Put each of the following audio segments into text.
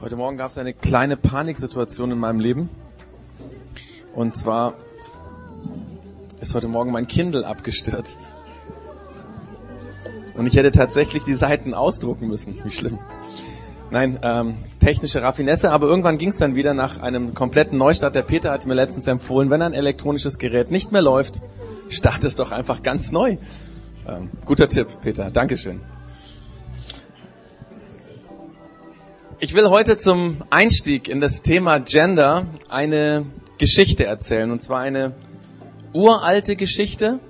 Heute Morgen gab es eine kleine Paniksituation in meinem Leben. Und zwar ist heute Morgen mein Kindle abgestürzt. Und ich hätte tatsächlich die Seiten ausdrucken müssen. Wie schlimm. Nein, ähm, technische Raffinesse, aber irgendwann ging es dann wieder nach einem kompletten Neustart. Der Peter hat mir letztens empfohlen, wenn ein elektronisches Gerät nicht mehr läuft, start es doch einfach ganz neu. Ähm, guter Tipp, Peter. Dankeschön. Ich will heute zum Einstieg in das Thema Gender eine Geschichte erzählen, und zwar eine uralte Geschichte,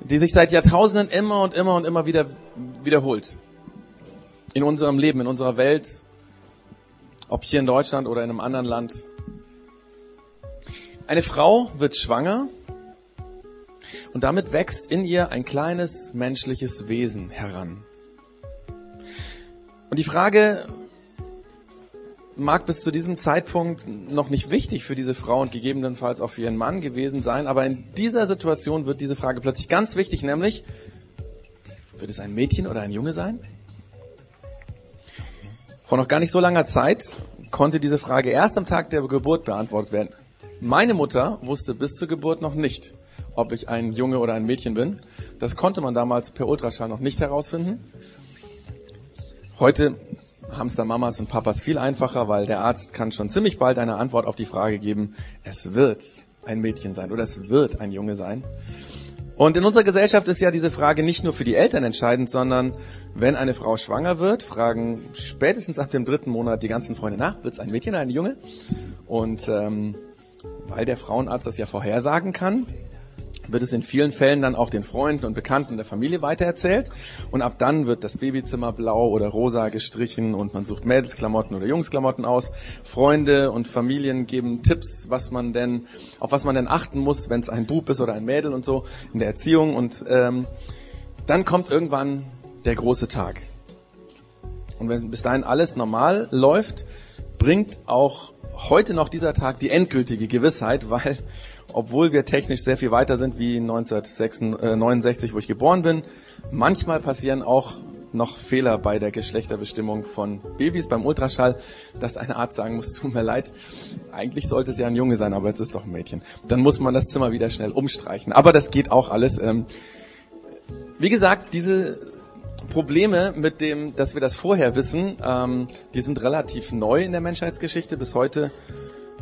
die sich seit Jahrtausenden immer und immer und immer wieder wiederholt. In unserem Leben, in unserer Welt, ob hier in Deutschland oder in einem anderen Land. Eine Frau wird schwanger und damit wächst in ihr ein kleines menschliches Wesen heran. Und die Frage, mag bis zu diesem Zeitpunkt noch nicht wichtig für diese Frau und gegebenenfalls auch für ihren Mann gewesen sein, aber in dieser Situation wird diese Frage plötzlich ganz wichtig, nämlich, wird es ein Mädchen oder ein Junge sein? Vor noch gar nicht so langer Zeit konnte diese Frage erst am Tag der Geburt beantwortet werden. Meine Mutter wusste bis zur Geburt noch nicht, ob ich ein Junge oder ein Mädchen bin. Das konnte man damals per Ultraschall noch nicht herausfinden. Heute haben es da Mamas und Papas viel einfacher, weil der Arzt kann schon ziemlich bald eine Antwort auf die Frage geben, es wird ein Mädchen sein oder es wird ein Junge sein. Und in unserer Gesellschaft ist ja diese Frage nicht nur für die Eltern entscheidend, sondern wenn eine Frau schwanger wird, fragen spätestens ab dem dritten Monat die ganzen Freunde nach, wird es ein Mädchen oder ein Junge? Und ähm, weil der Frauenarzt das ja vorhersagen kann, wird es in vielen Fällen dann auch den Freunden und Bekannten der Familie weitererzählt. Und ab dann wird das Babyzimmer blau oder rosa gestrichen und man sucht Mädelsklamotten oder Jungsklamotten aus. Freunde und Familien geben Tipps, was man denn, auf was man denn achten muss, wenn es ein Bub ist oder ein Mädel und so in der Erziehung. Und ähm, dann kommt irgendwann der große Tag. Und wenn bis dahin alles normal läuft, bringt auch heute noch dieser Tag die endgültige Gewissheit, weil obwohl wir technisch sehr viel weiter sind wie 1969, wo ich geboren bin. Manchmal passieren auch noch Fehler bei der Geschlechterbestimmung von Babys beim Ultraschall, dass ein Arzt sagen muss, tut mir leid, eigentlich sollte es ja ein Junge sein, aber jetzt ist doch ein Mädchen. Dann muss man das Zimmer wieder schnell umstreichen. Aber das geht auch alles. Ähm, wie gesagt, diese Probleme mit dem, dass wir das vorher wissen, ähm, die sind relativ neu in der Menschheitsgeschichte. Bis heute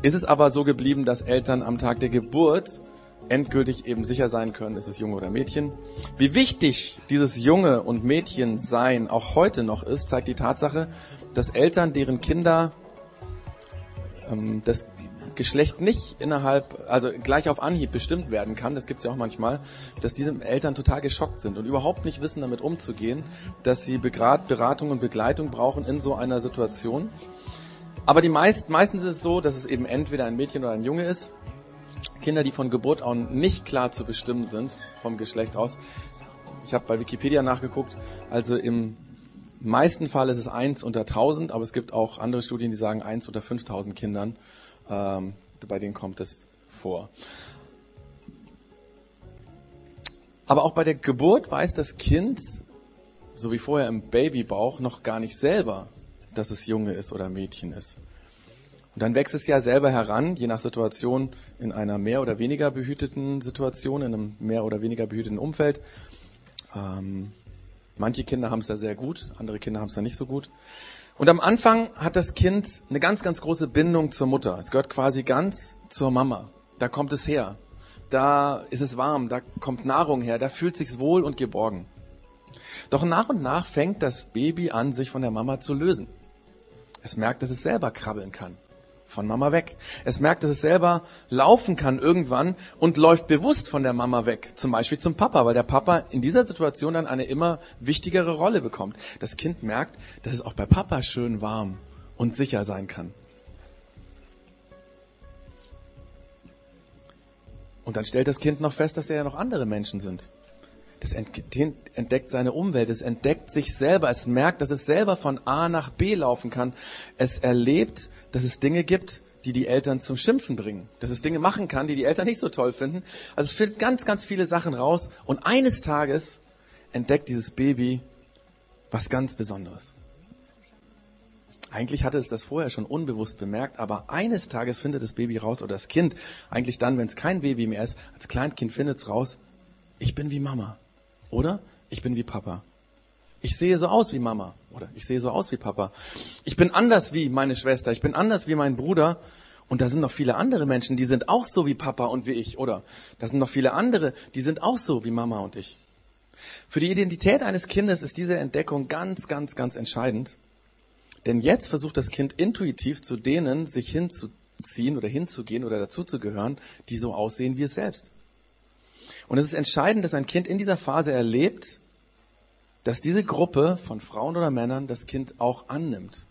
ist es aber so geblieben, dass Eltern am Tag der Geburt endgültig eben sicher sein können, ist es Junge oder Mädchen. Wie wichtig dieses Junge und Mädchen sein auch heute noch ist, zeigt die Tatsache, dass Eltern, deren Kinder ähm, das Geschlecht nicht innerhalb, also gleich auf Anhieb bestimmt werden kann, das gibt's ja auch manchmal, dass diese Eltern total geschockt sind und überhaupt nicht wissen, damit umzugehen, dass sie Beratung und Begleitung brauchen in so einer Situation. Aber die meist, meistens ist es so, dass es eben entweder ein Mädchen oder ein Junge ist. Kinder, die von Geburt an nicht klar zu bestimmen sind, vom Geschlecht aus. Ich habe bei Wikipedia nachgeguckt, also im meisten Fall ist es eins unter 1000, aber es gibt auch andere Studien, die sagen eins unter 5000 Kindern, ähm, bei denen kommt es vor. Aber auch bei der Geburt weiß das Kind, so wie vorher im Babybauch, noch gar nicht selber, dass es Junge ist oder Mädchen ist. Und dann wächst es ja selber heran, je nach Situation, in einer mehr oder weniger behüteten Situation, in einem mehr oder weniger behüteten Umfeld. Ähm, manche Kinder haben es ja sehr gut, andere Kinder haben es ja nicht so gut. Und am Anfang hat das Kind eine ganz, ganz große Bindung zur Mutter. Es gehört quasi ganz zur Mama. Da kommt es her. Da ist es warm, da kommt Nahrung her, da fühlt sich's wohl und geborgen. Doch nach und nach fängt das Baby an, sich von der Mama zu lösen. Es merkt, dass es selber krabbeln kann. Von Mama weg. Es merkt, dass es selber laufen kann irgendwann und läuft bewusst von der Mama weg. Zum Beispiel zum Papa, weil der Papa in dieser Situation dann eine immer wichtigere Rolle bekommt. Das Kind merkt, dass es auch bei Papa schön warm und sicher sein kann. Und dann stellt das Kind noch fest, dass da ja noch andere Menschen sind. Das entdeckt seine Umwelt, es entdeckt sich selber, es merkt, dass es selber von A nach B laufen kann. Es erlebt, dass es Dinge gibt, die die Eltern zum Schimpfen bringen. Dass es Dinge machen kann, die die Eltern nicht so toll finden. Also es findet ganz, ganz viele Sachen raus. Und eines Tages entdeckt dieses Baby was ganz Besonderes. Eigentlich hatte es das vorher schon unbewusst bemerkt, aber eines Tages findet das Baby raus oder das Kind, eigentlich dann, wenn es kein Baby mehr ist, als Kleinkind findet es raus, ich bin wie Mama. Oder ich bin wie Papa. Ich sehe so aus wie Mama. Oder ich sehe so aus wie Papa. Ich bin anders wie meine Schwester. Ich bin anders wie mein Bruder. Und da sind noch viele andere Menschen, die sind auch so wie Papa und wie ich. Oder da sind noch viele andere, die sind auch so wie Mama und ich. Für die Identität eines Kindes ist diese Entdeckung ganz, ganz, ganz entscheidend. Denn jetzt versucht das Kind intuitiv zu denen, sich hinzuziehen oder hinzugehen oder dazuzugehören, die so aussehen wie es selbst. Und es ist entscheidend, dass ein Kind in dieser Phase erlebt, dass diese Gruppe von Frauen oder Männern das Kind auch annimmt.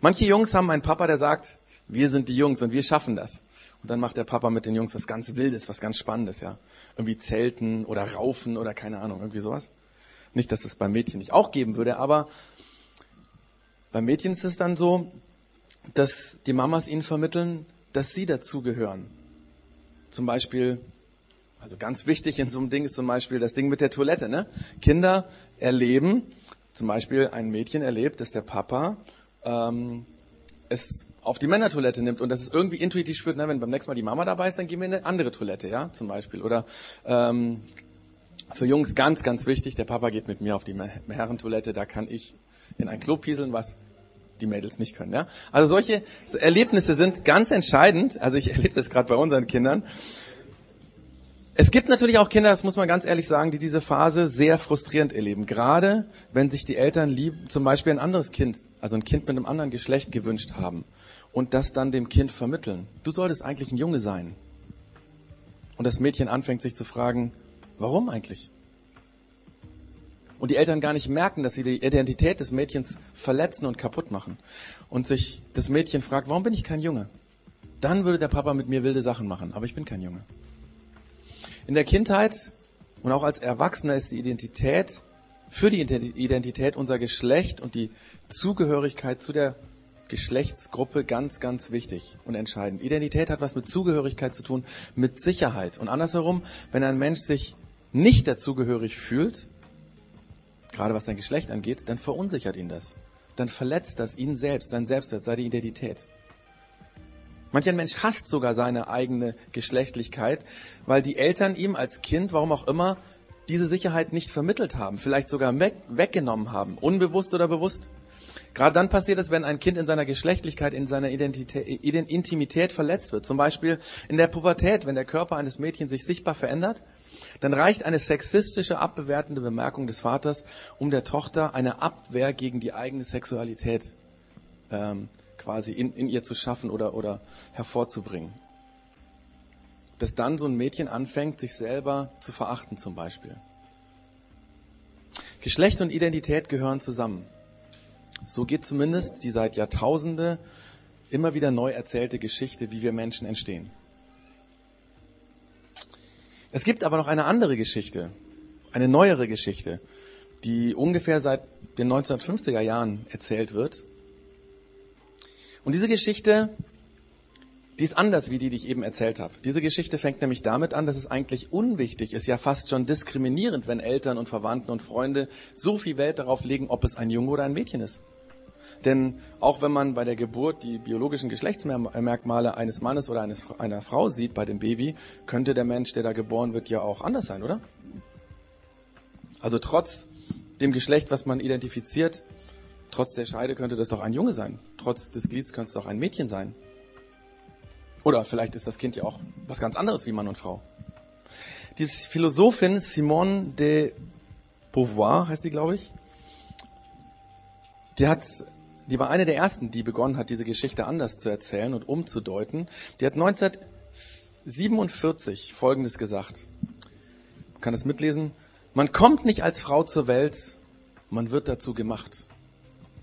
Manche Jungs haben einen Papa, der sagt, wir sind die Jungs und wir schaffen das. Und dann macht der Papa mit den Jungs was ganz Wildes, was ganz Spannendes, ja. Irgendwie Zelten oder Raufen oder keine Ahnung, irgendwie sowas. Nicht, dass es beim Mädchen nicht auch geben würde, aber beim Mädchen ist es dann so, dass die Mamas ihnen vermitteln, dass sie dazugehören. Zum Beispiel, also ganz wichtig in so einem Ding ist zum Beispiel das Ding mit der Toilette. Ne? Kinder erleben, zum Beispiel ein Mädchen erlebt, dass der Papa ähm, es auf die Männertoilette nimmt und dass es irgendwie intuitiv spürt, na, wenn beim nächsten Mal die Mama dabei ist, dann gehen wir in eine andere Toilette, ja, zum Beispiel. Oder ähm, für Jungs ganz, ganz wichtig, der Papa geht mit mir auf die Herrentoilette, da kann ich in ein Klo pieseln, was die Mädels nicht können. Ja? Also solche Erlebnisse sind ganz entscheidend. Also ich erlebe das gerade bei unseren Kindern. Es gibt natürlich auch Kinder, das muss man ganz ehrlich sagen, die diese Phase sehr frustrierend erleben. Gerade wenn sich die Eltern lieb, zum Beispiel ein anderes Kind, also ein Kind mit einem anderen Geschlecht gewünscht haben und das dann dem Kind vermitteln. Du solltest eigentlich ein Junge sein. Und das Mädchen anfängt sich zu fragen, warum eigentlich? Und die Eltern gar nicht merken, dass sie die Identität des Mädchens verletzen und kaputt machen und sich das Mädchen fragt, warum bin ich kein Junge? Dann würde der Papa mit mir wilde Sachen machen, aber ich bin kein Junge. In der Kindheit und auch als Erwachsener ist die Identität für die Identität unser Geschlecht und die Zugehörigkeit zu der Geschlechtsgruppe ganz, ganz wichtig und entscheidend. Identität hat was mit Zugehörigkeit zu tun, mit Sicherheit. Und andersherum, wenn ein Mensch sich nicht dazugehörig fühlt, gerade was sein Geschlecht angeht, dann verunsichert ihn das. Dann verletzt das ihn selbst, sein Selbstwert, seine Identität. Manch ein Mensch hasst sogar seine eigene Geschlechtlichkeit, weil die Eltern ihm als Kind, warum auch immer, diese Sicherheit nicht vermittelt haben, vielleicht sogar weg, weggenommen haben, unbewusst oder bewusst. Gerade dann passiert es, wenn ein Kind in seiner Geschlechtlichkeit, in seiner Identität, Intimität verletzt wird. Zum Beispiel in der Pubertät, wenn der Körper eines Mädchens sich sichtbar verändert dann reicht eine sexistische, abbewertende Bemerkung des Vaters, um der Tochter eine Abwehr gegen die eigene Sexualität ähm, quasi in, in ihr zu schaffen oder, oder hervorzubringen. Dass dann so ein Mädchen anfängt, sich selber zu verachten zum Beispiel. Geschlecht und Identität gehören zusammen. So geht zumindest die seit Jahrtausende immer wieder neu erzählte Geschichte, wie wir Menschen entstehen. Es gibt aber noch eine andere Geschichte, eine neuere Geschichte, die ungefähr seit den 1950er Jahren erzählt wird. Und diese Geschichte, die ist anders wie die, die ich eben erzählt habe. Diese Geschichte fängt nämlich damit an, dass es eigentlich unwichtig ist, ja fast schon diskriminierend, wenn Eltern und Verwandten und Freunde so viel Welt darauf legen, ob es ein Junge oder ein Mädchen ist. Denn auch wenn man bei der Geburt die biologischen Geschlechtsmerkmale eines Mannes oder eines, einer Frau sieht bei dem Baby, könnte der Mensch, der da geboren wird, ja auch anders sein, oder? Also trotz dem Geschlecht, was man identifiziert, trotz der Scheide könnte das doch ein Junge sein. Trotz des Glieds könnte es doch ein Mädchen sein. Oder vielleicht ist das Kind ja auch was ganz anderes wie Mann und Frau. Diese Philosophin Simone de Beauvoir heißt die, glaube ich, die hat die war eine der ersten, die begonnen hat, diese Geschichte anders zu erzählen und umzudeuten. Die hat 1947 Folgendes gesagt. Man kann es mitlesen. Man kommt nicht als Frau zur Welt, man wird dazu gemacht.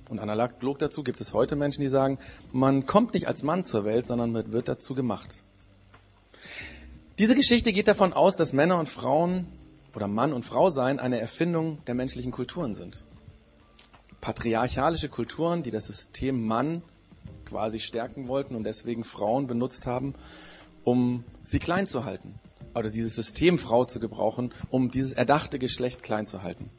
Und analog dazu gibt es heute Menschen, die sagen, man kommt nicht als Mann zur Welt, sondern man wird dazu gemacht. Diese Geschichte geht davon aus, dass Männer und Frauen oder Mann und Frau sein eine Erfindung der menschlichen Kulturen sind patriarchalische Kulturen, die das System Mann quasi stärken wollten und deswegen Frauen benutzt haben, um sie klein zu halten. Oder dieses System Frau zu gebrauchen, um dieses erdachte Geschlecht klein zu halten.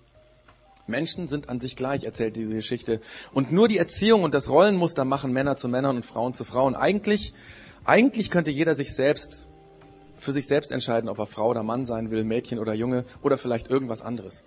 Menschen sind an sich gleich, erzählt diese Geschichte. Und nur die Erziehung und das Rollenmuster machen Männer zu Männern und Frauen zu Frauen. Eigentlich, eigentlich könnte jeder sich selbst, für sich selbst entscheiden, ob er Frau oder Mann sein will, Mädchen oder Junge oder vielleicht irgendwas anderes.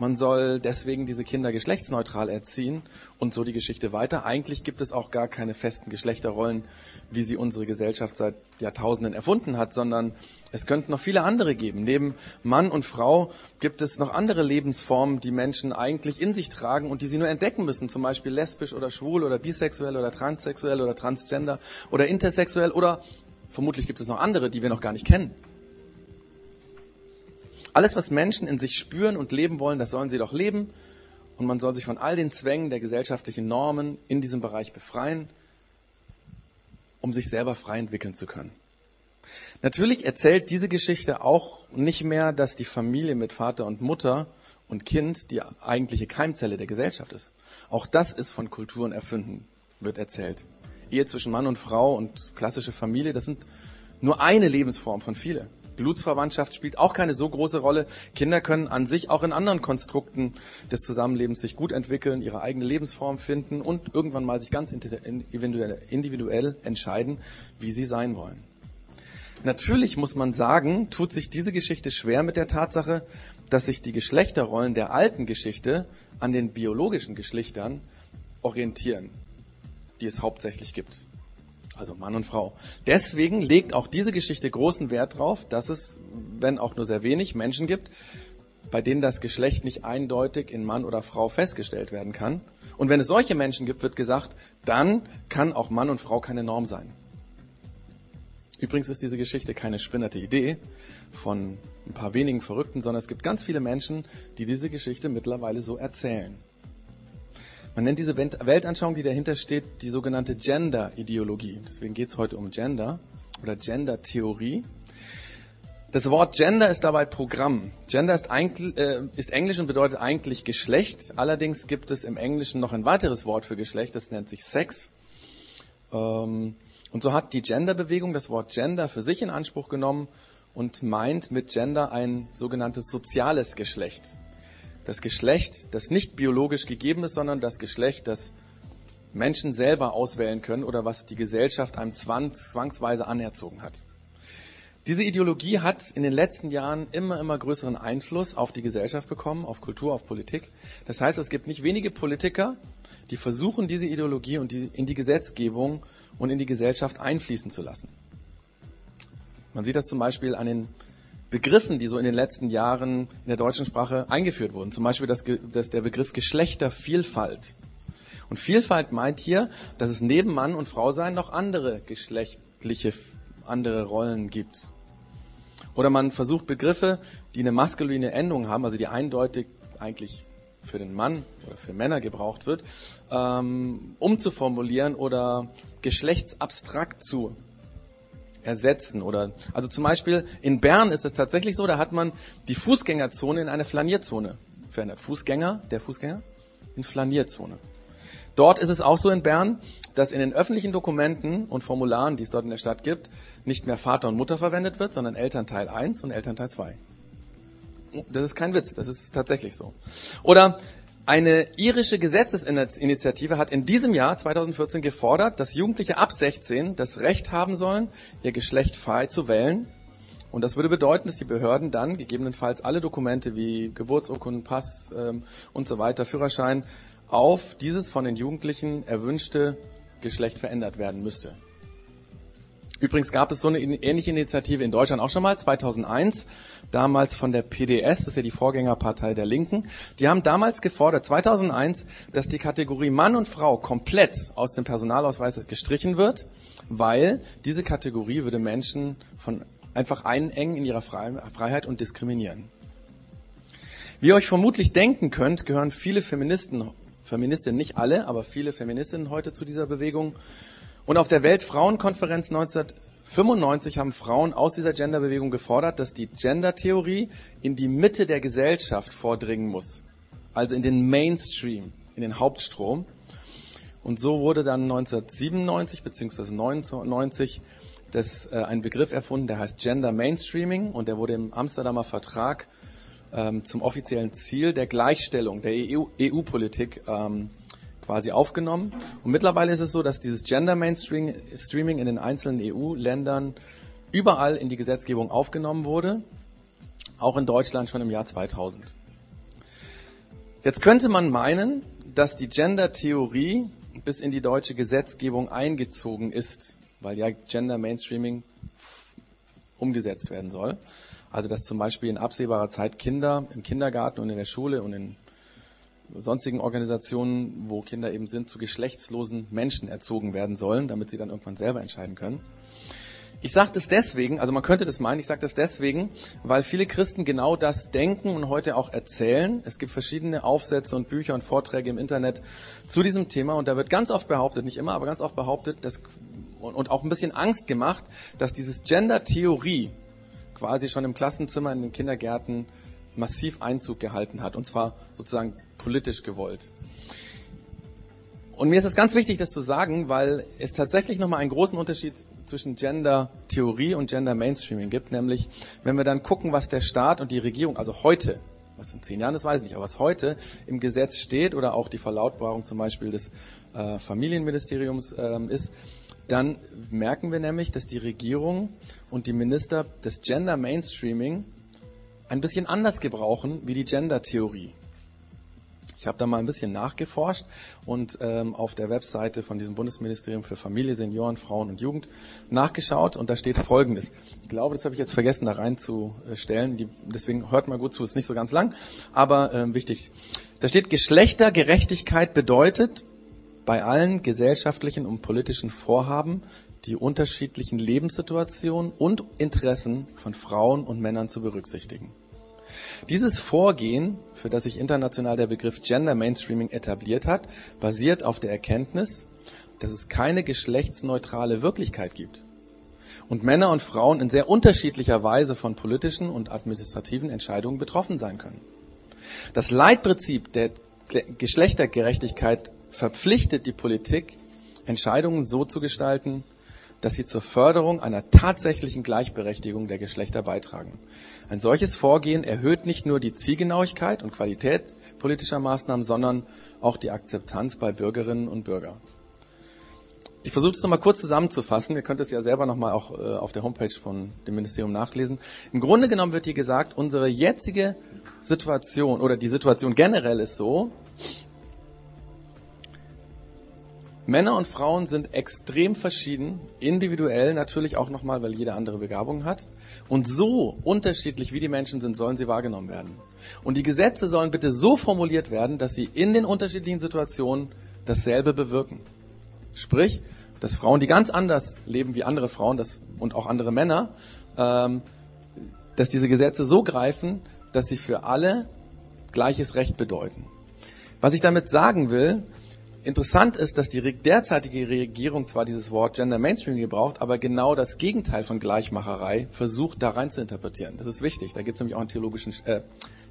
Man soll deswegen diese Kinder geschlechtsneutral erziehen und so die Geschichte weiter. Eigentlich gibt es auch gar keine festen Geschlechterrollen, wie sie unsere Gesellschaft seit Jahrtausenden erfunden hat, sondern es könnten noch viele andere geben. Neben Mann und Frau gibt es noch andere Lebensformen, die Menschen eigentlich in sich tragen und die sie nur entdecken müssen. Zum Beispiel lesbisch oder schwul oder bisexuell oder transsexuell oder transgender oder intersexuell oder vermutlich gibt es noch andere, die wir noch gar nicht kennen. Alles, was Menschen in sich spüren und leben wollen, das sollen sie doch leben. Und man soll sich von all den Zwängen der gesellschaftlichen Normen in diesem Bereich befreien, um sich selber frei entwickeln zu können. Natürlich erzählt diese Geschichte auch nicht mehr, dass die Familie mit Vater und Mutter und Kind die eigentliche Keimzelle der Gesellschaft ist. Auch das ist von Kulturen erfunden, wird erzählt. Ehe zwischen Mann und Frau und klassische Familie, das sind nur eine Lebensform von vielen. Blutsverwandtschaft spielt auch keine so große Rolle. Kinder können an sich auch in anderen Konstrukten des Zusammenlebens sich gut entwickeln, ihre eigene Lebensform finden und irgendwann mal sich ganz individuell entscheiden, wie sie sein wollen. Natürlich muss man sagen, tut sich diese Geschichte schwer mit der Tatsache, dass sich die Geschlechterrollen der alten Geschichte an den biologischen Geschlechtern orientieren, die es hauptsächlich gibt also Mann und Frau. Deswegen legt auch diese Geschichte großen Wert darauf, dass es, wenn auch nur sehr wenig, Menschen gibt, bei denen das Geschlecht nicht eindeutig in Mann oder Frau festgestellt werden kann. Und wenn es solche Menschen gibt, wird gesagt, dann kann auch Mann und Frau keine Norm sein. Übrigens ist diese Geschichte keine spinnerte Idee von ein paar wenigen Verrückten, sondern es gibt ganz viele Menschen, die diese Geschichte mittlerweile so erzählen. Man nennt diese Weltanschauung, die dahinter steht, die sogenannte Gender-Ideologie. Deswegen geht es heute um Gender oder Gender-Theorie. Das Wort Gender ist dabei Programm. Gender ist, äh, ist, Englisch und bedeutet eigentlich Geschlecht. Allerdings gibt es im Englischen noch ein weiteres Wort für Geschlecht, das nennt sich Sex. Ähm, und so hat die Genderbewegung das Wort Gender für sich in Anspruch genommen und meint mit Gender ein sogenanntes soziales Geschlecht das Geschlecht, das nicht biologisch gegeben ist, sondern das Geschlecht, das Menschen selber auswählen können oder was die Gesellschaft einem zwangsweise anerzogen hat. Diese Ideologie hat in den letzten Jahren immer, immer größeren Einfluss auf die Gesellschaft bekommen, auf Kultur, auf Politik. Das heißt, es gibt nicht wenige Politiker, die versuchen, diese Ideologie und die, in die Gesetzgebung und in die Gesellschaft einfließen zu lassen. Man sieht das zum Beispiel an den Begriffen, die so in den letzten Jahren in der deutschen Sprache eingeführt wurden. Zum Beispiel das, das, der Begriff Geschlechtervielfalt. Und Vielfalt meint hier, dass es neben Mann und Frau sein noch andere geschlechtliche, andere Rollen gibt. Oder man versucht Begriffe, die eine maskuline Endung haben, also die eindeutig eigentlich für den Mann oder für Männer gebraucht wird, ähm, umzuformulieren oder geschlechtsabstrakt zu ersetzen oder, also zum Beispiel in Bern ist es tatsächlich so, da hat man die Fußgängerzone in eine Flanierzone verändert. Fußgänger, der Fußgänger in Flanierzone. Dort ist es auch so in Bern, dass in den öffentlichen Dokumenten und Formularen, die es dort in der Stadt gibt, nicht mehr Vater und Mutter verwendet wird, sondern Elternteil 1 und Elternteil 2. Das ist kein Witz, das ist tatsächlich so. Oder eine irische Gesetzesinitiative hat in diesem Jahr 2014 gefordert, dass Jugendliche ab 16 das Recht haben sollen, ihr Geschlecht frei zu wählen. Und das würde bedeuten, dass die Behörden dann gegebenenfalls alle Dokumente wie Geburtsurkunden, Pass ähm, und so weiter, Führerschein, auf dieses von den Jugendlichen erwünschte Geschlecht verändert werden müsste. Übrigens gab es so eine ähnliche Initiative in Deutschland auch schon mal, 2001, damals von der PDS, das ist ja die Vorgängerpartei der Linken. Die haben damals gefordert, 2001, dass die Kategorie Mann und Frau komplett aus dem Personalausweis gestrichen wird, weil diese Kategorie würde Menschen von einfach einengen in ihrer Freiheit und diskriminieren. Wie ihr euch vermutlich denken könnt, gehören viele Feministen, Feministinnen nicht alle, aber viele Feministinnen heute zu dieser Bewegung. Und auf der Weltfrauenkonferenz 1995 haben Frauen aus dieser Genderbewegung gefordert, dass die Gendertheorie in die Mitte der Gesellschaft vordringen muss. Also in den Mainstream, in den Hauptstrom. Und so wurde dann 1997 bzw. 1999 das, äh, ein Begriff erfunden, der heißt Gender Mainstreaming und der wurde im Amsterdamer Vertrag ähm, zum offiziellen Ziel der Gleichstellung der EU-Politik EU ähm, quasi aufgenommen. Und mittlerweile ist es so, dass dieses Gender Mainstreaming in den einzelnen EU-Ländern überall in die Gesetzgebung aufgenommen wurde, auch in Deutschland schon im Jahr 2000. Jetzt könnte man meinen, dass die Gender-Theorie bis in die deutsche Gesetzgebung eingezogen ist, weil ja Gender Mainstreaming umgesetzt werden soll. Also dass zum Beispiel in absehbarer Zeit Kinder im Kindergarten und in der Schule und in sonstigen Organisationen, wo Kinder eben sind, zu geschlechtslosen Menschen erzogen werden sollen, damit sie dann irgendwann selber entscheiden können. Ich sage das deswegen, also man könnte das meinen, ich sage das deswegen, weil viele Christen genau das denken und heute auch erzählen. Es gibt verschiedene Aufsätze und Bücher und Vorträge im Internet zu diesem Thema und da wird ganz oft behauptet, nicht immer, aber ganz oft behauptet, dass, und auch ein bisschen Angst gemacht, dass dieses Gender-Theorie quasi schon im Klassenzimmer in den Kindergärten massiv Einzug gehalten hat und zwar sozusagen politisch gewollt. Und mir ist es ganz wichtig, das zu sagen, weil es tatsächlich nochmal einen großen Unterschied zwischen Gender-Theorie und Gender-Mainstreaming gibt, nämlich wenn wir dann gucken, was der Staat und die Regierung, also heute, was in zehn Jahren, das weiß ich nicht, aber was heute im Gesetz steht oder auch die Verlautbarung zum Beispiel des äh, Familienministeriums äh, ist, dann merken wir nämlich, dass die Regierung und die Minister das Gender Mainstreaming ein bisschen anders gebrauchen wie die Gender-Theorie. Ich habe da mal ein bisschen nachgeforscht und ähm, auf der Webseite von diesem Bundesministerium für Familie, Senioren, Frauen und Jugend nachgeschaut und da steht Folgendes. Ich glaube, das habe ich jetzt vergessen da reinzustellen. Die, deswegen hört mal gut zu, ist nicht so ganz lang, aber ähm, wichtig. Da steht Geschlechtergerechtigkeit bedeutet bei allen gesellschaftlichen und politischen Vorhaben die unterschiedlichen Lebenssituationen und Interessen von Frauen und Männern zu berücksichtigen. Dieses Vorgehen, für das sich international der Begriff Gender Mainstreaming etabliert hat, basiert auf der Erkenntnis, dass es keine geschlechtsneutrale Wirklichkeit gibt und Männer und Frauen in sehr unterschiedlicher Weise von politischen und administrativen Entscheidungen betroffen sein können. Das Leitprinzip der Geschlechtergerechtigkeit verpflichtet die Politik, Entscheidungen so zu gestalten, dass sie zur Förderung einer tatsächlichen Gleichberechtigung der Geschlechter beitragen. Ein solches Vorgehen erhöht nicht nur die Zielgenauigkeit und Qualität politischer Maßnahmen, sondern auch die Akzeptanz bei Bürgerinnen und Bürgern. Ich versuche das nochmal kurz zusammenzufassen. Ihr könnt es ja selber nochmal auch äh, auf der Homepage von dem Ministerium nachlesen. Im Grunde genommen wird hier gesagt, unsere jetzige Situation oder die Situation generell ist so, Männer und Frauen sind extrem verschieden, individuell natürlich auch nochmal, weil jeder andere Begabungen hat. Und so unterschiedlich wie die Menschen sind, sollen sie wahrgenommen werden. Und die Gesetze sollen bitte so formuliert werden, dass sie in den unterschiedlichen Situationen dasselbe bewirken. Sprich, dass Frauen, die ganz anders leben wie andere Frauen das, und auch andere Männer, ähm, dass diese Gesetze so greifen, dass sie für alle gleiches Recht bedeuten. Was ich damit sagen will, Interessant ist, dass die derzeitige Regierung zwar dieses Wort Gender Mainstream gebraucht, aber genau das Gegenteil von Gleichmacherei versucht da rein zu interpretieren. Das ist wichtig. Da gibt es nämlich auch einen theologischen, äh,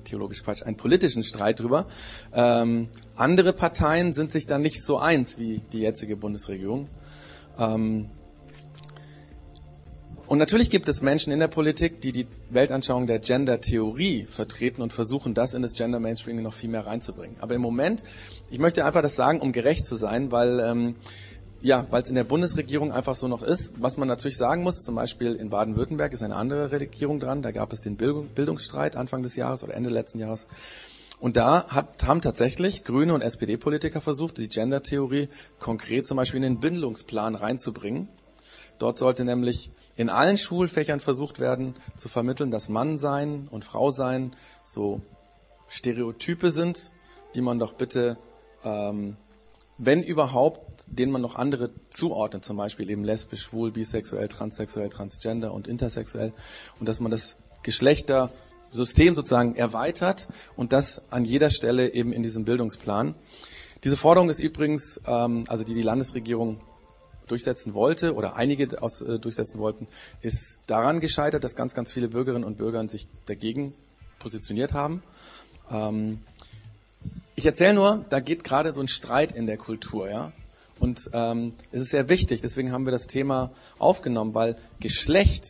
theologisch Quatsch, einen politischen Streit drüber. Ähm, andere Parteien sind sich da nicht so eins wie die jetzige Bundesregierung. Ähm, und natürlich gibt es Menschen in der Politik, die die Weltanschauung der Gender-Theorie vertreten und versuchen, das in das Gender Mainstreaming noch viel mehr reinzubringen. Aber im Moment, ich möchte einfach das sagen, um gerecht zu sein, weil ähm, ja, weil es in der Bundesregierung einfach so noch ist. Was man natürlich sagen muss, zum Beispiel in Baden-Württemberg ist eine andere Regierung dran. Da gab es den Bildungsstreit Anfang des Jahres oder Ende letzten Jahres. Und da hat, haben tatsächlich Grüne und SPD-Politiker versucht, die Gender-Theorie konkret zum Beispiel in den Bindungsplan reinzubringen. Dort sollte nämlich in allen Schulfächern versucht werden zu vermitteln, dass Mannsein und Frausein so Stereotype sind, die man doch bitte, ähm, wenn überhaupt, denen man noch andere zuordnet, zum Beispiel eben lesbisch, schwul, bisexuell, transsexuell, transgender und intersexuell, und dass man das Geschlechtersystem sozusagen erweitert und das an jeder Stelle eben in diesem Bildungsplan. Diese Forderung ist übrigens, ähm, also die die Landesregierung durchsetzen wollte oder einige aus, äh, durchsetzen wollten, ist daran gescheitert, dass ganz, ganz viele Bürgerinnen und Bürger sich dagegen positioniert haben. Ähm, ich erzähle nur, da geht gerade so ein Streit in der Kultur, ja. Und ähm, es ist sehr wichtig, deswegen haben wir das Thema aufgenommen, weil Geschlecht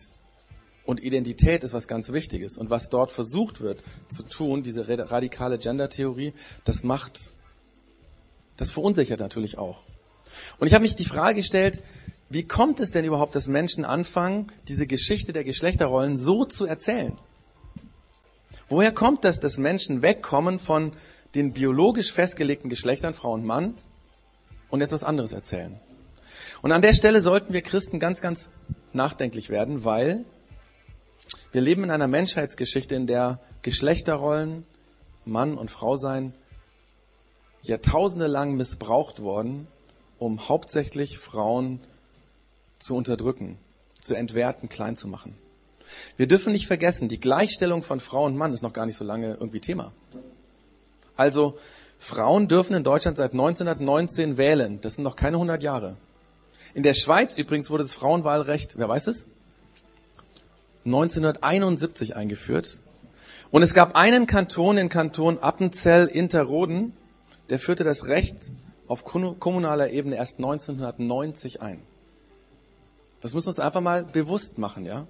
Und Identität ist was ganz Wichtiges. Und was dort versucht wird zu tun, diese radikale Gender-Theorie, das macht, das verunsichert natürlich auch. Und ich habe mich die Frage gestellt, wie kommt es denn überhaupt, dass Menschen anfangen, diese Geschichte der Geschlechterrollen so zu erzählen? Woher kommt das, dass Menschen wegkommen von den biologisch festgelegten Geschlechtern Frau und Mann und etwas anderes erzählen? Und an der Stelle sollten wir Christen ganz, ganz nachdenklich werden, weil wir leben in einer Menschheitsgeschichte, in der Geschlechterrollen, Mann und Frau sein, Jahrtausende lang missbraucht worden, um hauptsächlich Frauen zu unterdrücken, zu entwerten, klein zu machen. Wir dürfen nicht vergessen, die Gleichstellung von Frau und Mann ist noch gar nicht so lange irgendwie Thema. Also Frauen dürfen in Deutschland seit 1919 wählen. Das sind noch keine 100 Jahre. In der Schweiz übrigens wurde das Frauenwahlrecht, wer weiß es? 1971 eingeführt. Und es gab einen Kanton, den Kanton Appenzell-Interroden, der führte das Recht auf kommunaler Ebene erst 1990 ein. Das müssen wir uns einfach mal bewusst machen, ja?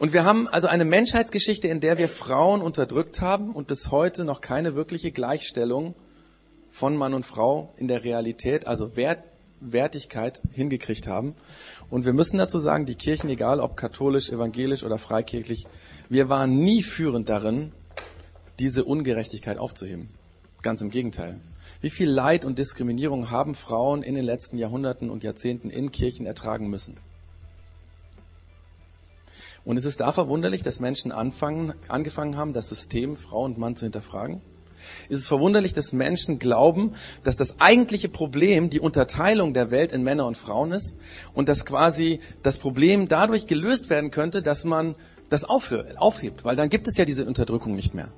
Und wir haben also eine Menschheitsgeschichte, in der wir Frauen unterdrückt haben und bis heute noch keine wirkliche Gleichstellung von Mann und Frau in der Realität, also Wert, Wertigkeit hingekriegt haben. Und wir müssen dazu sagen, die Kirchen, egal ob katholisch, evangelisch oder freikirchlich, wir waren nie führend darin, diese Ungerechtigkeit aufzuheben. Ganz im Gegenteil. Wie viel Leid und Diskriminierung haben Frauen in den letzten Jahrhunderten und Jahrzehnten in Kirchen ertragen müssen? Und es ist da verwunderlich, dass Menschen anfangen, angefangen haben, das System Frau und Mann zu hinterfragen? ist es verwunderlich, dass Menschen glauben, dass das eigentliche Problem die Unterteilung der Welt in Männer und Frauen ist und dass quasi das Problem dadurch gelöst werden könnte, dass man das aufhebt, weil dann gibt es ja diese Unterdrückung nicht mehr.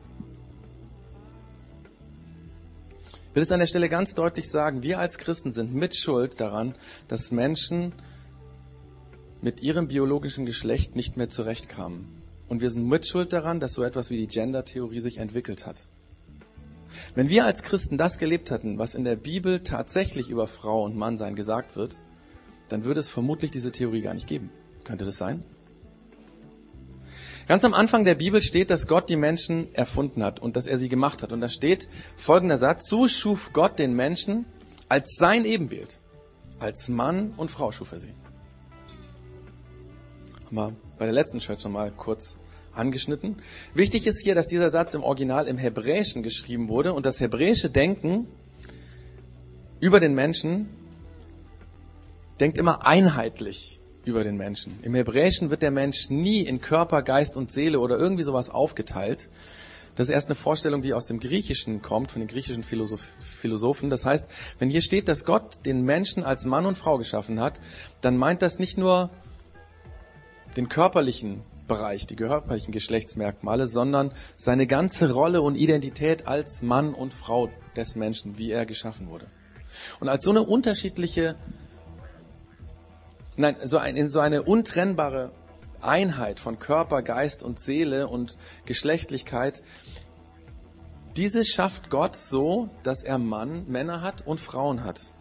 Ich will es an der Stelle ganz deutlich sagen, wir als Christen sind mit Schuld daran, dass Menschen mit ihrem biologischen Geschlecht nicht mehr zurechtkamen. Und wir sind mit Schuld daran, dass so etwas wie die Gender-Theorie sich entwickelt hat. Wenn wir als Christen das gelebt hätten, was in der Bibel tatsächlich über Frau und Mann sein gesagt wird, dann würde es vermutlich diese Theorie gar nicht geben. Könnte das sein? Ganz am Anfang der Bibel steht, dass Gott die Menschen erfunden hat und dass er sie gemacht hat. Und da steht folgender Satz, so schuf Gott den Menschen als sein Ebenbild. Als Mann und Frau schuf er sie. Haben wir bei der letzten Church nochmal kurz angeschnitten. Wichtig ist hier, dass dieser Satz im Original im Hebräischen geschrieben wurde und das hebräische Denken über den Menschen denkt immer einheitlich über den Menschen. Im Hebräischen wird der Mensch nie in Körper, Geist und Seele oder irgendwie sowas aufgeteilt. Das ist erst eine Vorstellung, die aus dem Griechischen kommt, von den griechischen Philosophen. Das heißt, wenn hier steht, dass Gott den Menschen als Mann und Frau geschaffen hat, dann meint das nicht nur den körperlichen Bereich, die körperlichen Geschlechtsmerkmale, sondern seine ganze Rolle und Identität als Mann und Frau des Menschen, wie er geschaffen wurde. Und als so eine unterschiedliche, nein, so, ein, so eine untrennbare Einheit von Körper, Geist und Seele und Geschlechtlichkeit, diese schafft Gott so, dass er Mann, Männer hat und Frauen hat.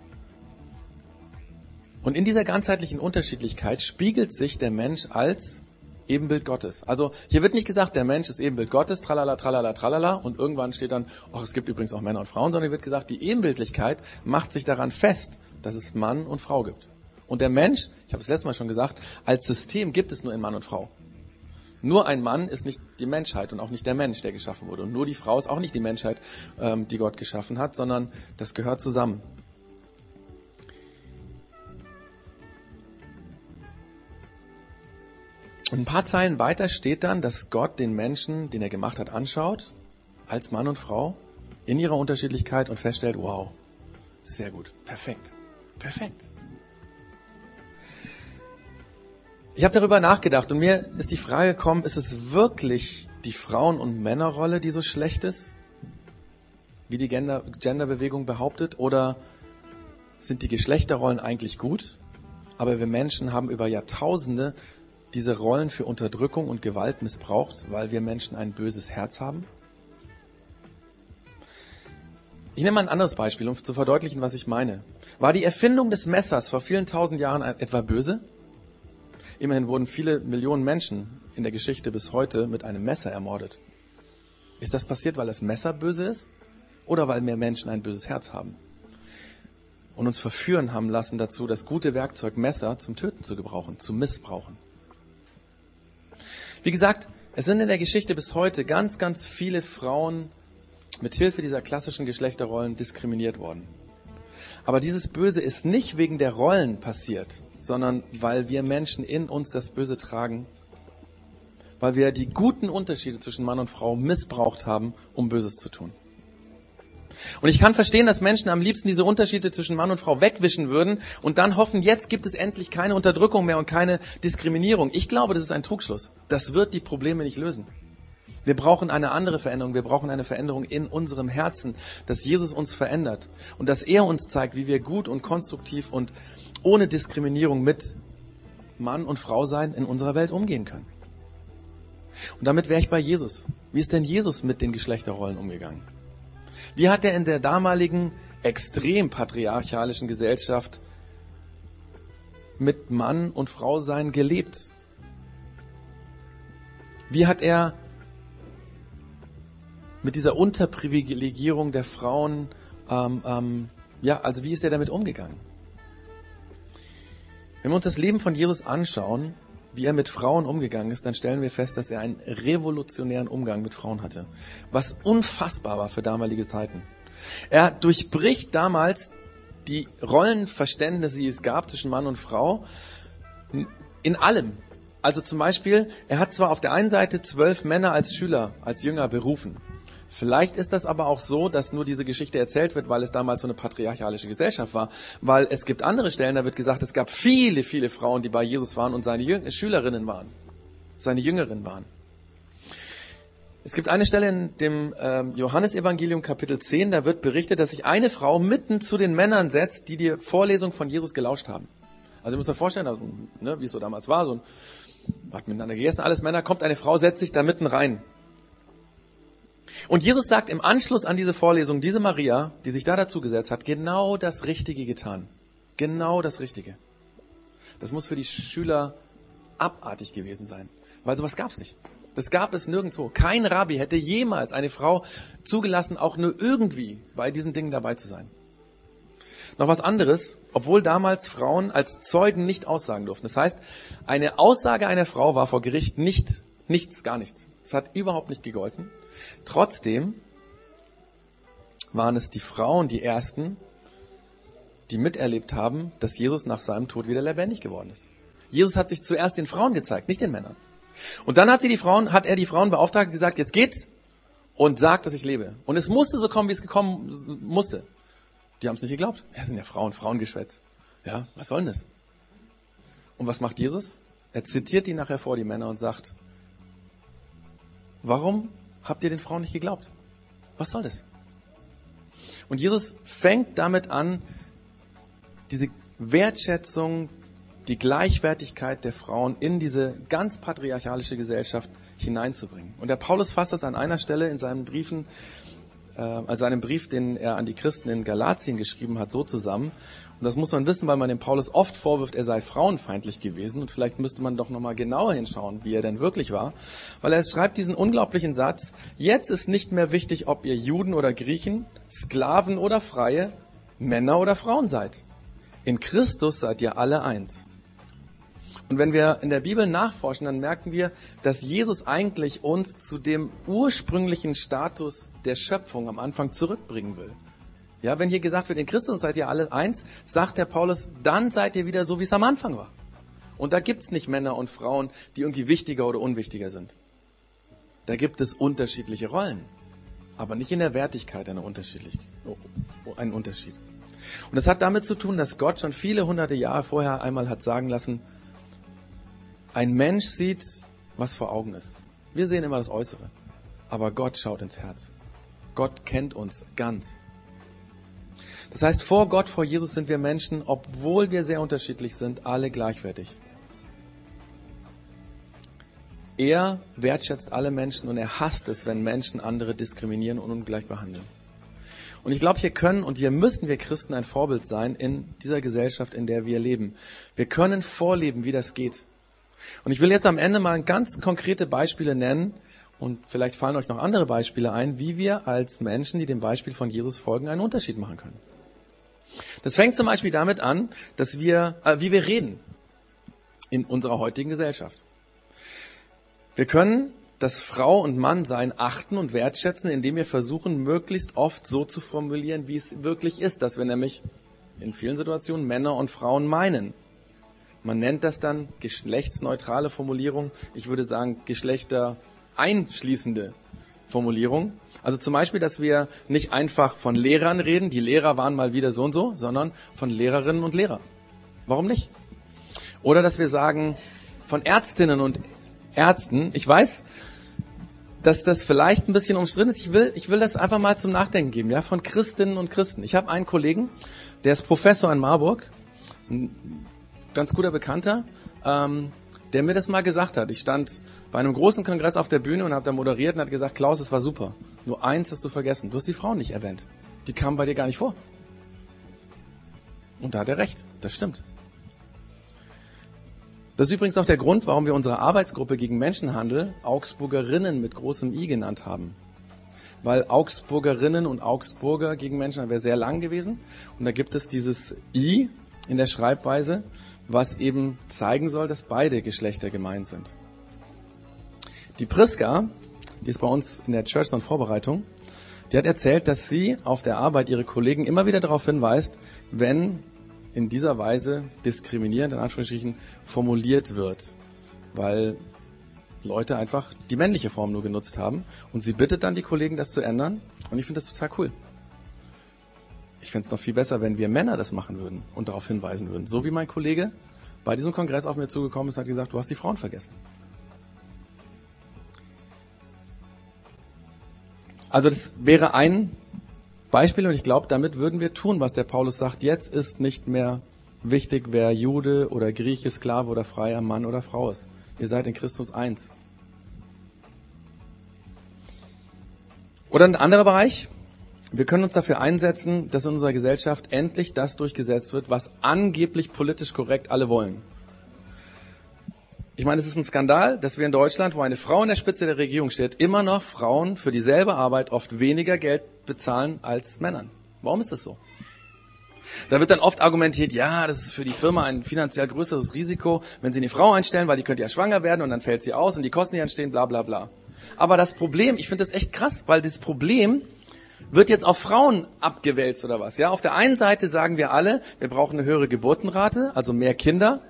Und in dieser ganzheitlichen Unterschiedlichkeit spiegelt sich der Mensch als Ebenbild Gottes. Also hier wird nicht gesagt, der Mensch ist Ebenbild Gottes, tralala, tralala, tralala, und irgendwann steht dann, ach, es gibt übrigens auch Männer und Frauen, sondern hier wird gesagt, die Ebenbildlichkeit macht sich daran fest, dass es Mann und Frau gibt. Und der Mensch, ich habe es letztes Mal schon gesagt, als System gibt es nur in Mann und Frau. Nur ein Mann ist nicht die Menschheit und auch nicht der Mensch, der geschaffen wurde. Und nur die Frau ist auch nicht die Menschheit, ähm, die Gott geschaffen hat, sondern das gehört zusammen. Und ein paar Zeilen weiter steht dann, dass Gott den Menschen, den er gemacht hat, anschaut, als Mann und Frau, in ihrer Unterschiedlichkeit und feststellt, wow, sehr gut, perfekt, perfekt. Ich habe darüber nachgedacht und mir ist die Frage gekommen, ist es wirklich die Frauen- und Männerrolle, die so schlecht ist, wie die Gender Genderbewegung behauptet, oder sind die Geschlechterrollen eigentlich gut? Aber wir Menschen haben über Jahrtausende diese Rollen für Unterdrückung und Gewalt missbraucht, weil wir Menschen ein böses Herz haben? Ich nehme mal ein anderes Beispiel, um zu verdeutlichen, was ich meine. War die Erfindung des Messers vor vielen tausend Jahren etwa böse? Immerhin wurden viele Millionen Menschen in der Geschichte bis heute mit einem Messer ermordet. Ist das passiert, weil das Messer böse ist oder weil mehr Menschen ein böses Herz haben? Und uns verführen haben lassen dazu, das gute Werkzeug Messer zum Töten zu gebrauchen, zu missbrauchen. Wie gesagt, es sind in der Geschichte bis heute ganz, ganz viele Frauen mit Hilfe dieser klassischen Geschlechterrollen diskriminiert worden. Aber dieses Böse ist nicht wegen der Rollen passiert, sondern weil wir Menschen in uns das Böse tragen, weil wir die guten Unterschiede zwischen Mann und Frau missbraucht haben, um Böses zu tun. Und ich kann verstehen, dass Menschen am liebsten diese Unterschiede zwischen Mann und Frau wegwischen würden und dann hoffen, jetzt gibt es endlich keine Unterdrückung mehr und keine Diskriminierung. Ich glaube, das ist ein Trugschluss. Das wird die Probleme nicht lösen. Wir brauchen eine andere Veränderung. Wir brauchen eine Veränderung in unserem Herzen, dass Jesus uns verändert und dass er uns zeigt, wie wir gut und konstruktiv und ohne Diskriminierung mit Mann und Frau sein in unserer Welt umgehen können. Und damit wäre ich bei Jesus. Wie ist denn Jesus mit den Geschlechterrollen umgegangen? Wie hat er in der damaligen extrem patriarchalischen Gesellschaft mit Mann und Frau sein gelebt? Wie hat er mit dieser Unterprivilegierung der Frauen, ähm, ähm, ja, also wie ist er damit umgegangen? Wenn wir uns das Leben von Jesus anschauen, wie er mit Frauen umgegangen ist, dann stellen wir fest, dass er einen revolutionären Umgang mit Frauen hatte, was unfassbar war für damalige Zeiten. Er durchbricht damals die Rollenverständnisse, die es gab zwischen Mann und Frau, in allem. Also zum Beispiel, er hat zwar auf der einen Seite zwölf Männer als Schüler, als Jünger berufen. Vielleicht ist das aber auch so, dass nur diese Geschichte erzählt wird, weil es damals so eine patriarchalische Gesellschaft war. Weil es gibt andere Stellen, da wird gesagt, es gab viele, viele Frauen, die bei Jesus waren und seine Jüng Schülerinnen waren, seine Jüngerinnen waren. Es gibt eine Stelle in dem ähm, Johannesevangelium Kapitel 10, da wird berichtet, dass sich eine Frau mitten zu den Männern setzt, die die Vorlesung von Jesus gelauscht haben. Also ihr müsst euch vorstellen, also, ne, wie es so damals war, so ein, hat miteinander gegessen, alles Männer, kommt eine Frau, setzt sich da mitten rein. Und Jesus sagt im Anschluss an diese Vorlesung, diese Maria, die sich da dazu gesetzt hat, genau das Richtige getan. Genau das Richtige. Das muss für die Schüler abartig gewesen sein, weil sowas gab es nicht. Das gab es nirgendwo. Kein Rabbi hätte jemals eine Frau zugelassen, auch nur irgendwie bei diesen Dingen dabei zu sein. Noch was anderes, obwohl damals Frauen als Zeugen nicht aussagen durften. Das heißt, eine Aussage einer Frau war vor Gericht nicht nichts, gar nichts. Es hat überhaupt nicht gegolten. Trotzdem waren es die Frauen, die ersten, die miterlebt haben, dass Jesus nach seinem Tod wieder lebendig geworden ist. Jesus hat sich zuerst den Frauen gezeigt, nicht den Männern. Und dann hat sie die Frauen, hat er die Frauen beauftragt und gesagt, jetzt geht und sagt, dass ich lebe. Und es musste so kommen, wie es gekommen musste. Die haben es nicht geglaubt. Ja, sind ja Frauen, Frauengeschwätz. Ja, was soll denn das? Und was macht Jesus? Er zitiert die nachher vor, die Männer, und sagt, warum habt ihr den Frauen nicht geglaubt? Was soll das? Und Jesus fängt damit an, diese Wertschätzung, die Gleichwertigkeit der Frauen in diese ganz patriarchalische Gesellschaft hineinzubringen. Und der Paulus fasst das an einer Stelle in seinen Briefen, also seinem Brief, den er an die Christen in Galatien geschrieben hat, so zusammen. Und das muss man wissen, weil man dem Paulus oft vorwirft, er sei frauenfeindlich gewesen. Und vielleicht müsste man doch nochmal genauer hinschauen, wie er denn wirklich war. Weil er schreibt diesen unglaublichen Satz, jetzt ist nicht mehr wichtig, ob ihr Juden oder Griechen, Sklaven oder Freie, Männer oder Frauen seid. In Christus seid ihr alle eins. Und wenn wir in der Bibel nachforschen, dann merken wir, dass Jesus eigentlich uns zu dem ursprünglichen Status der Schöpfung am Anfang zurückbringen will. Ja, wenn hier gesagt wird, in Christus seid ihr alle eins, sagt der Paulus, dann seid ihr wieder so, wie es am Anfang war. Und da gibt's nicht Männer und Frauen, die irgendwie wichtiger oder unwichtiger sind. Da gibt es unterschiedliche Rollen, aber nicht in der Wertigkeit eine unterschiedlich, einen Unterschied. Und das hat damit zu tun, dass Gott schon viele hunderte Jahre vorher einmal hat sagen lassen, ein Mensch sieht, was vor Augen ist. Wir sehen immer das Äußere, aber Gott schaut ins Herz. Gott kennt uns ganz. Das heißt, vor Gott, vor Jesus sind wir Menschen, obwohl wir sehr unterschiedlich sind, alle gleichwertig. Er wertschätzt alle Menschen und er hasst es, wenn Menschen andere diskriminieren und ungleich behandeln. Und ich glaube, hier können und hier müssen wir Christen ein Vorbild sein in dieser Gesellschaft, in der wir leben. Wir können vorleben, wie das geht. Und ich will jetzt am Ende mal ganz konkrete Beispiele nennen und vielleicht fallen euch noch andere Beispiele ein, wie wir als Menschen, die dem Beispiel von Jesus folgen, einen Unterschied machen können. Das fängt zum Beispiel damit an, dass wir, äh, wie wir reden in unserer heutigen Gesellschaft. Wir können das Frau und Mann sein achten und wertschätzen, indem wir versuchen, möglichst oft so zu formulieren, wie es wirklich ist, dass wir nämlich in vielen Situationen Männer und Frauen meinen. Man nennt das dann geschlechtsneutrale Formulierung. Ich würde sagen, geschlechtereinschließende Formulierung. Also zum Beispiel, dass wir nicht einfach von Lehrern reden, die Lehrer waren mal wieder so und so, sondern von Lehrerinnen und Lehrern. Warum nicht? Oder dass wir sagen, von Ärztinnen und Ärzten. Ich weiß, dass das vielleicht ein bisschen umstritten ist. Ich will, ich will das einfach mal zum Nachdenken geben, ja, von Christinnen und Christen. Ich habe einen Kollegen, der ist Professor in Marburg, ganz guter Bekannter, ähm, der mir das mal gesagt hat. Ich stand bei einem großen Kongress auf der Bühne und habe da moderiert und hat gesagt, Klaus, es war super. Nur eins hast du vergessen. Du hast die Frauen nicht erwähnt. Die kamen bei dir gar nicht vor. Und da hat er recht. Das stimmt. Das ist übrigens auch der Grund, warum wir unsere Arbeitsgruppe gegen Menschenhandel Augsburgerinnen mit großem I genannt haben. Weil Augsburgerinnen und Augsburger gegen Menschenhandel wäre sehr lang gewesen. Und da gibt es dieses I in der Schreibweise, was eben zeigen soll, dass beide Geschlechter gemeint sind. Die Priska, die ist bei uns in der Church on Vorbereitung, die hat erzählt, dass sie auf der Arbeit ihre Kollegen immer wieder darauf hinweist, wenn in dieser Weise diskriminierend, in Anführungsstrichen, formuliert wird, weil Leute einfach die männliche Form nur genutzt haben. Und sie bittet dann die Kollegen, das zu ändern. Und ich finde das total cool. Ich fände es noch viel besser, wenn wir Männer das machen würden und darauf hinweisen würden. So wie mein Kollege bei diesem Kongress auf mir zugekommen ist und hat gesagt, du hast die Frauen vergessen. Also das wäre ein Beispiel und ich glaube, damit würden wir tun, was der Paulus sagt. Jetzt ist nicht mehr wichtig, wer Jude oder Grieche, Sklave oder freier Mann oder Frau ist. Ihr seid in Christus eins. Oder ein anderer Bereich. Wir können uns dafür einsetzen, dass in unserer Gesellschaft endlich das durchgesetzt wird, was angeblich politisch korrekt alle wollen. Ich meine, es ist ein Skandal, dass wir in Deutschland, wo eine Frau in der Spitze der Regierung steht, immer noch Frauen für dieselbe Arbeit oft weniger Geld bezahlen als Männern. Warum ist das so? Da wird dann oft argumentiert, ja, das ist für die Firma ein finanziell größeres Risiko, wenn sie eine Frau einstellen, weil die könnte ja schwanger werden und dann fällt sie aus und die Kosten, die entstehen, bla bla bla. Aber das Problem, ich finde das echt krass, weil das Problem wird jetzt auf Frauen abgewälzt oder was. Ja, auf der einen Seite sagen wir alle, wir brauchen eine höhere Geburtenrate, also mehr Kinder.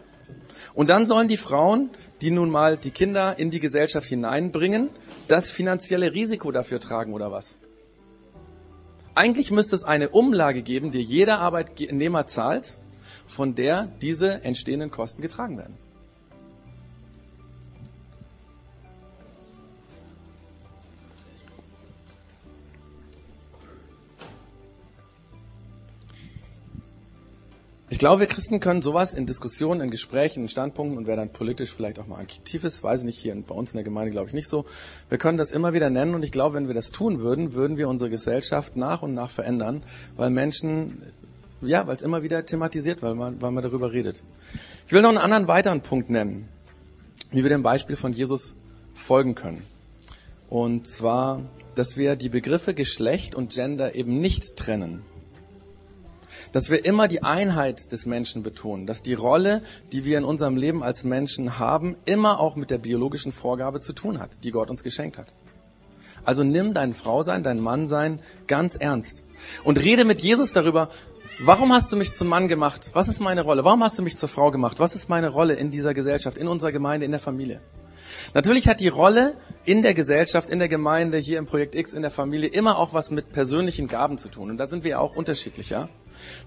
Und dann sollen die Frauen, die nun mal die Kinder in die Gesellschaft hineinbringen, das finanzielle Risiko dafür tragen oder was? Eigentlich müsste es eine Umlage geben, die jeder Arbeitnehmer zahlt, von der diese entstehenden Kosten getragen werden. Ich glaube, wir Christen können sowas in Diskussionen, in Gesprächen, in Standpunkten und wer dann politisch vielleicht auch mal aktiv ist, weiß ich nicht, hier bei uns in der Gemeinde glaube ich nicht so. Wir können das immer wieder nennen und ich glaube, wenn wir das tun würden, würden wir unsere Gesellschaft nach und nach verändern, weil Menschen, ja, weil es immer wieder thematisiert, weil man, weil man darüber redet. Ich will noch einen anderen weiteren Punkt nennen, wie wir dem Beispiel von Jesus folgen können. Und zwar, dass wir die Begriffe Geschlecht und Gender eben nicht trennen dass wir immer die Einheit des Menschen betonen, dass die Rolle, die wir in unserem Leben als Menschen haben, immer auch mit der biologischen Vorgabe zu tun hat, die Gott uns geschenkt hat. Also nimm dein Frausein, dein Mannsein ganz ernst und rede mit Jesus darüber, warum hast du mich zum Mann gemacht? Was ist meine Rolle? Warum hast du mich zur Frau gemacht? Was ist meine Rolle in dieser Gesellschaft, in unserer Gemeinde, in der Familie? Natürlich hat die Rolle in der Gesellschaft, in der Gemeinde, hier im Projekt X, in der Familie immer auch was mit persönlichen Gaben zu tun. Und da sind wir ja auch unterschiedlich, ja?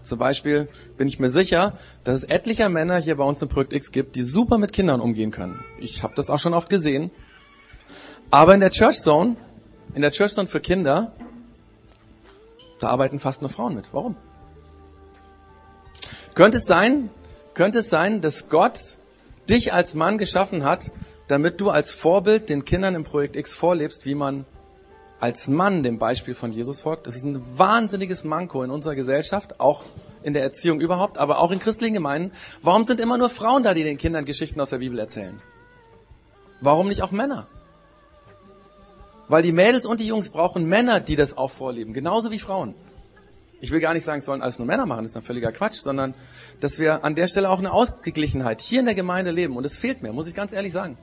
Zum Beispiel bin ich mir sicher, dass es etlicher Männer hier bei uns im Projekt X gibt, die super mit Kindern umgehen können. Ich habe das auch schon oft gesehen. Aber in der Church Zone, in der Church Zone für Kinder, da arbeiten fast nur Frauen mit. Warum? Könnte es sein, könnte es sein, dass Gott dich als Mann geschaffen hat, damit du als Vorbild den Kindern im Projekt X vorlebst, wie man als Mann dem Beispiel von Jesus folgt. Das ist ein wahnsinniges Manko in unserer Gesellschaft, auch in der Erziehung überhaupt, aber auch in christlichen Gemeinden. Warum sind immer nur Frauen da, die den Kindern Geschichten aus der Bibel erzählen? Warum nicht auch Männer? Weil die Mädels und die Jungs brauchen Männer, die das auch vorleben, genauso wie Frauen. Ich will gar nicht sagen, es sollen alles nur Männer machen, das ist ein völliger Quatsch, sondern dass wir an der Stelle auch eine Ausgeglichenheit hier in der Gemeinde leben. Und es fehlt mir, muss ich ganz ehrlich sagen.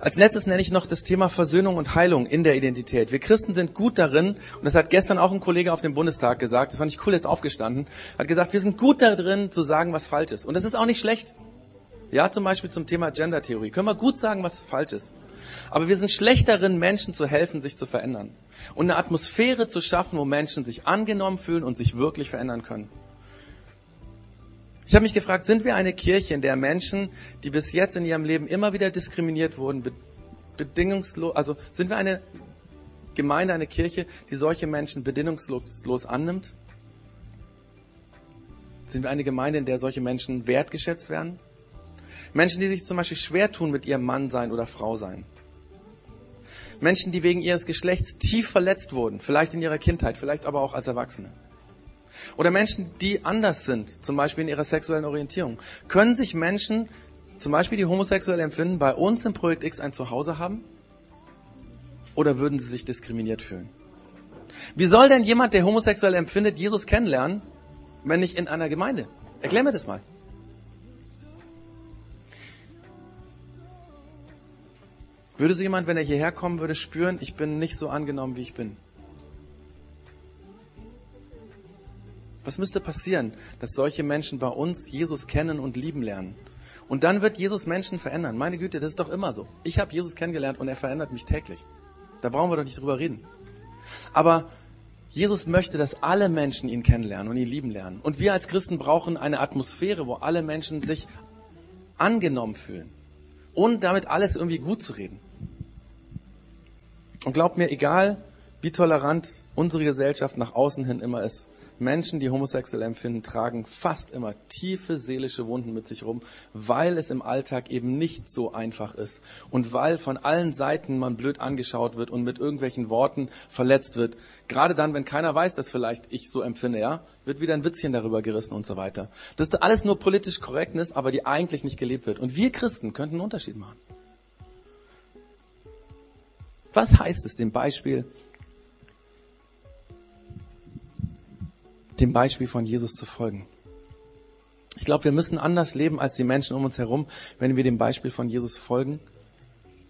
Als letztes nenne ich noch das Thema Versöhnung und Heilung in der Identität. Wir Christen sind gut darin, und das hat gestern auch ein Kollege auf dem Bundestag gesagt, das fand ich cool, er ist aufgestanden, hat gesagt, wir sind gut darin zu sagen, was falsch ist. Und das ist auch nicht schlecht. Ja, zum Beispiel zum Thema Gender-Theorie. Können wir gut sagen, was falsch ist. Aber wir sind schlecht darin, Menschen zu helfen, sich zu verändern. Und eine Atmosphäre zu schaffen, wo Menschen sich angenommen fühlen und sich wirklich verändern können. Ich habe mich gefragt, sind wir eine Kirche, in der Menschen, die bis jetzt in ihrem Leben immer wieder diskriminiert wurden, bedingungslos, also sind wir eine Gemeinde, eine Kirche, die solche Menschen bedingungslos annimmt? Sind wir eine Gemeinde, in der solche Menschen wertgeschätzt werden? Menschen, die sich zum Beispiel schwer tun mit ihrem Mann sein oder Frau sein. Menschen, die wegen ihres Geschlechts tief verletzt wurden, vielleicht in ihrer Kindheit, vielleicht aber auch als Erwachsene. Oder Menschen, die anders sind, zum Beispiel in ihrer sexuellen Orientierung. Können sich Menschen, zum Beispiel die homosexuell empfinden, bei uns im Projekt X ein Zuhause haben? Oder würden sie sich diskriminiert fühlen? Wie soll denn jemand, der homosexuell empfindet, Jesus kennenlernen, wenn nicht in einer Gemeinde? Erklär mir das mal. Würde so jemand, wenn er hierher kommen würde, spüren, ich bin nicht so angenommen, wie ich bin? Was müsste passieren, dass solche Menschen bei uns Jesus kennen und lieben lernen? Und dann wird Jesus Menschen verändern. Meine Güte, das ist doch immer so. Ich habe Jesus kennengelernt und er verändert mich täglich. Da brauchen wir doch nicht drüber reden. Aber Jesus möchte, dass alle Menschen ihn kennenlernen und ihn lieben lernen. Und wir als Christen brauchen eine Atmosphäre, wo alle Menschen sich angenommen fühlen. Und damit alles irgendwie gut zu reden. Und glaubt mir, egal wie tolerant unsere Gesellschaft nach außen hin immer ist, Menschen, die homosexuell empfinden, tragen fast immer tiefe seelische Wunden mit sich rum, weil es im Alltag eben nicht so einfach ist und weil von allen Seiten man blöd angeschaut wird und mit irgendwelchen Worten verletzt wird. Gerade dann, wenn keiner weiß, dass vielleicht ich so empfinde, ja, wird wieder ein Witzchen darüber gerissen und so weiter. Das ist alles nur politisch Korrektness, aber die eigentlich nicht gelebt wird. Und wir Christen könnten einen Unterschied machen. Was heißt es, dem Beispiel dem Beispiel von Jesus zu folgen. Ich glaube, wir müssen anders leben als die Menschen um uns herum, wenn wir dem Beispiel von Jesus folgen,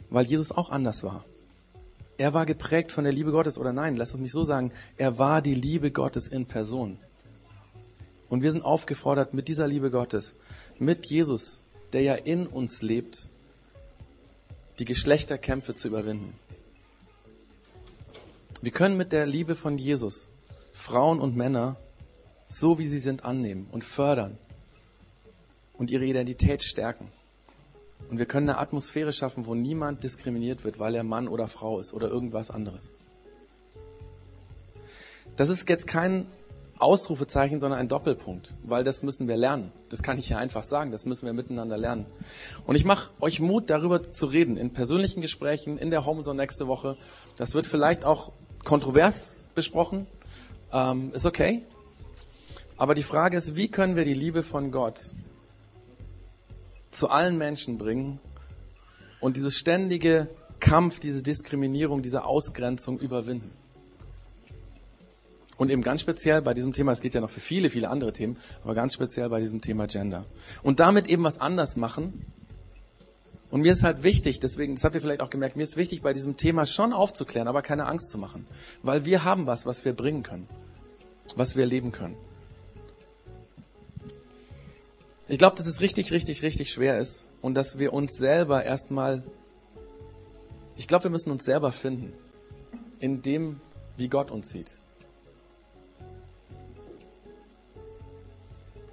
weil Jesus auch anders war. Er war geprägt von der Liebe Gottes oder nein, lass es mich so sagen, er war die Liebe Gottes in Person. Und wir sind aufgefordert, mit dieser Liebe Gottes, mit Jesus, der ja in uns lebt, die Geschlechterkämpfe zu überwinden. Wir können mit der Liebe von Jesus Frauen und Männer so wie sie sind, annehmen und fördern und ihre Identität stärken. Und wir können eine Atmosphäre schaffen, wo niemand diskriminiert wird, weil er Mann oder Frau ist oder irgendwas anderes. Das ist jetzt kein Ausrufezeichen, sondern ein Doppelpunkt, weil das müssen wir lernen. Das kann ich ja einfach sagen, das müssen wir miteinander lernen. Und ich mache euch Mut, darüber zu reden, in persönlichen Gesprächen, in der Homezone nächste Woche. Das wird vielleicht auch kontrovers besprochen. Ähm, ist okay, aber die Frage ist, wie können wir die Liebe von Gott zu allen Menschen bringen und dieses ständige Kampf, diese Diskriminierung, diese Ausgrenzung überwinden? Und eben ganz speziell bei diesem Thema, es geht ja noch für viele, viele andere Themen, aber ganz speziell bei diesem Thema Gender. Und damit eben was anders machen. Und mir ist halt wichtig, deswegen, das habt ihr vielleicht auch gemerkt, mir ist wichtig, bei diesem Thema schon aufzuklären, aber keine Angst zu machen. Weil wir haben was, was wir bringen können. Was wir leben können. Ich glaube, dass es richtig, richtig, richtig schwer ist und dass wir uns selber erstmal, ich glaube, wir müssen uns selber finden in dem, wie Gott uns sieht.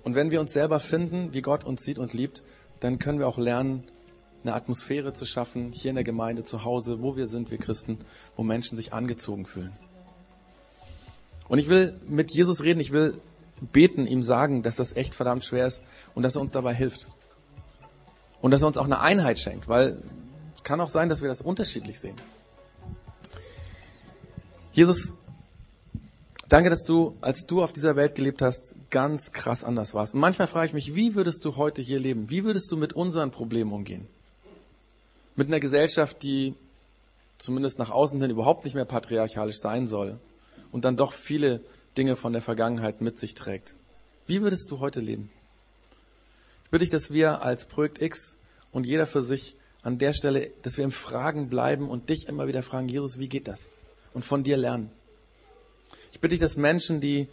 Und wenn wir uns selber finden, wie Gott uns sieht und liebt, dann können wir auch lernen, eine Atmosphäre zu schaffen, hier in der Gemeinde, zu Hause, wo wir sind, wir Christen, wo Menschen sich angezogen fühlen. Und ich will mit Jesus reden, ich will beten, ihm sagen, dass das echt verdammt schwer ist und dass er uns dabei hilft. Und dass er uns auch eine Einheit schenkt, weil es kann auch sein, dass wir das unterschiedlich sehen. Jesus Danke, dass du, als du auf dieser Welt gelebt hast, ganz krass anders warst. Und manchmal frage ich mich, wie würdest du heute hier leben? Wie würdest du mit unseren Problemen umgehen? Mit einer Gesellschaft, die zumindest nach außen hin überhaupt nicht mehr patriarchalisch sein soll und dann doch viele Dinge von der Vergangenheit mit sich trägt. Wie würdest du heute leben? Ich bitte dich, dass wir als Projekt X und jeder für sich an der Stelle, dass wir im Fragen bleiben und dich immer wieder fragen, Jesus, wie geht das? Und von dir lernen. Ich bitte dich, dass Menschen, die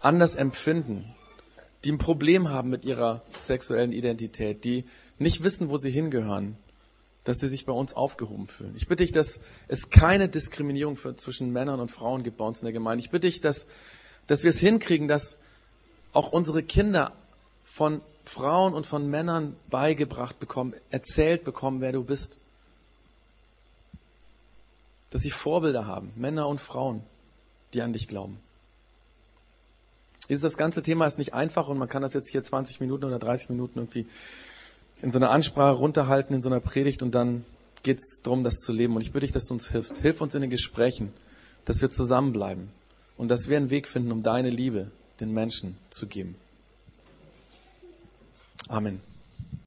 anders empfinden, die ein Problem haben mit ihrer sexuellen Identität, die nicht wissen, wo sie hingehören, dass sie sich bei uns aufgehoben fühlen. Ich bitte dich, dass es keine Diskriminierung für, zwischen Männern und Frauen gibt bei uns in der Gemeinde. Ich bitte dich, dass, dass wir es hinkriegen, dass auch unsere Kinder von Frauen und von Männern beigebracht bekommen, erzählt bekommen, wer du bist dass sie Vorbilder haben, Männer und Frauen, die an dich glauben. Dieses das ganze Thema ist nicht einfach und man kann das jetzt hier 20 Minuten oder 30 Minuten irgendwie in so einer Ansprache runterhalten, in so einer Predigt und dann geht es darum, das zu leben. Und ich bitte dich, dass du uns hilfst. Hilf uns in den Gesprächen, dass wir zusammenbleiben und dass wir einen Weg finden, um deine Liebe den Menschen zu geben. Amen.